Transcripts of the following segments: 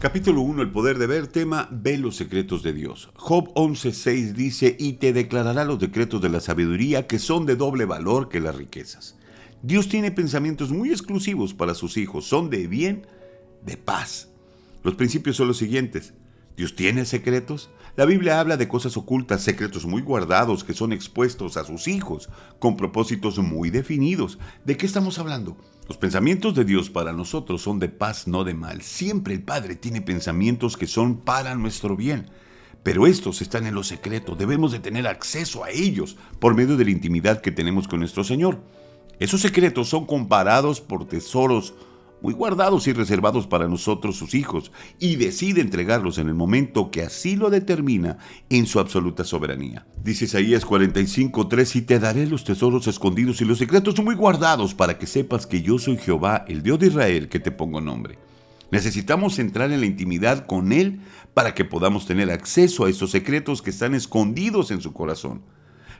Capítulo 1, el poder de ver, tema, ve los secretos de Dios. Job 11.6 dice, y te declarará los decretos de la sabiduría que son de doble valor que las riquezas. Dios tiene pensamientos muy exclusivos para sus hijos, son de bien, de paz. Los principios son los siguientes. Dios tiene secretos. La Biblia habla de cosas ocultas, secretos muy guardados que son expuestos a sus hijos, con propósitos muy definidos. ¿De qué estamos hablando? Los pensamientos de Dios para nosotros son de paz, no de mal. Siempre el Padre tiene pensamientos que son para nuestro bien. Pero estos están en lo secreto, debemos de tener acceso a ellos por medio de la intimidad que tenemos con nuestro Señor. Esos secretos son comparados por tesoros muy guardados y reservados para nosotros sus hijos, y decide entregarlos en el momento que así lo determina en su absoluta soberanía. Dice Isaías 45:3, y te daré los tesoros escondidos y los secretos muy guardados para que sepas que yo soy Jehová, el Dios de Israel, que te pongo nombre. Necesitamos entrar en la intimidad con Él para que podamos tener acceso a esos secretos que están escondidos en su corazón.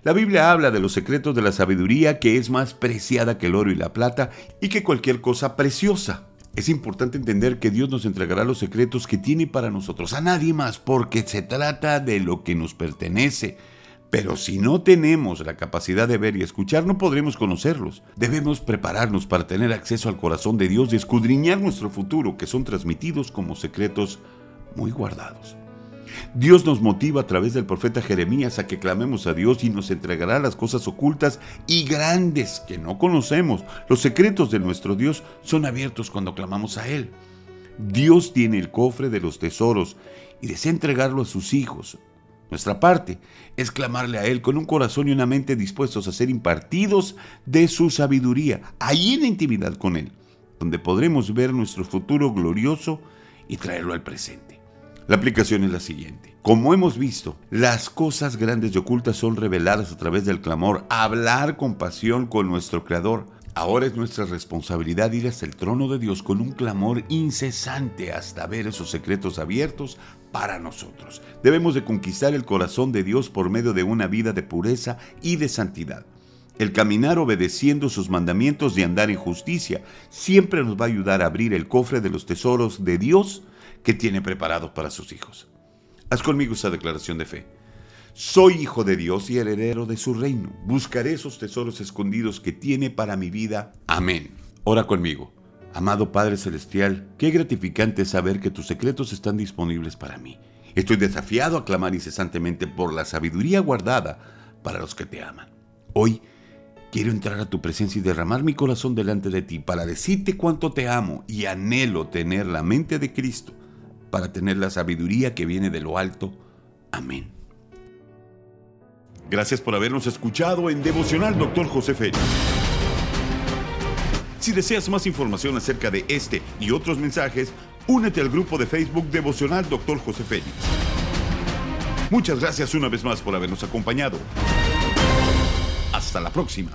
La Biblia habla de los secretos de la sabiduría que es más preciada que el oro y la plata y que cualquier cosa preciosa. Es importante entender que Dios nos entregará los secretos que tiene para nosotros, a nadie más, porque se trata de lo que nos pertenece. Pero si no tenemos la capacidad de ver y escuchar, no podremos conocerlos. Debemos prepararnos para tener acceso al corazón de Dios y escudriñar nuestro futuro, que son transmitidos como secretos muy guardados. Dios nos motiva a través del profeta Jeremías a que clamemos a Dios y nos entregará las cosas ocultas y grandes que no conocemos. Los secretos de nuestro Dios son abiertos cuando clamamos a Él. Dios tiene el cofre de los tesoros y desea entregarlo a sus hijos. Nuestra parte es clamarle a Él con un corazón y una mente dispuestos a ser impartidos de su sabiduría, ahí en intimidad con Él, donde podremos ver nuestro futuro glorioso y traerlo al presente. La aplicación es la siguiente. Como hemos visto, las cosas grandes y ocultas son reveladas a través del clamor, hablar con pasión con nuestro Creador. Ahora es nuestra responsabilidad ir hasta el trono de Dios con un clamor incesante hasta ver esos secretos abiertos para nosotros. Debemos de conquistar el corazón de Dios por medio de una vida de pureza y de santidad. El caminar obedeciendo sus mandamientos y andar en justicia siempre nos va a ayudar a abrir el cofre de los tesoros de Dios que tiene preparado para sus hijos. Haz conmigo esta declaración de fe. Soy hijo de Dios y heredero de su reino. Buscaré esos tesoros escondidos que tiene para mi vida. Amén. Ora conmigo. Amado Padre Celestial, qué gratificante saber que tus secretos están disponibles para mí. Estoy desafiado a clamar incesantemente por la sabiduría guardada para los que te aman. Hoy quiero entrar a tu presencia y derramar mi corazón delante de ti para decirte cuánto te amo y anhelo tener la mente de Cristo para tener la sabiduría que viene de lo alto. Amén. Gracias por habernos escuchado en Devocional Dr. José Félix. Si deseas más información acerca de este y otros mensajes, únete al grupo de Facebook Devocional Dr. José Félix. Muchas gracias una vez más por habernos acompañado. Hasta la próxima.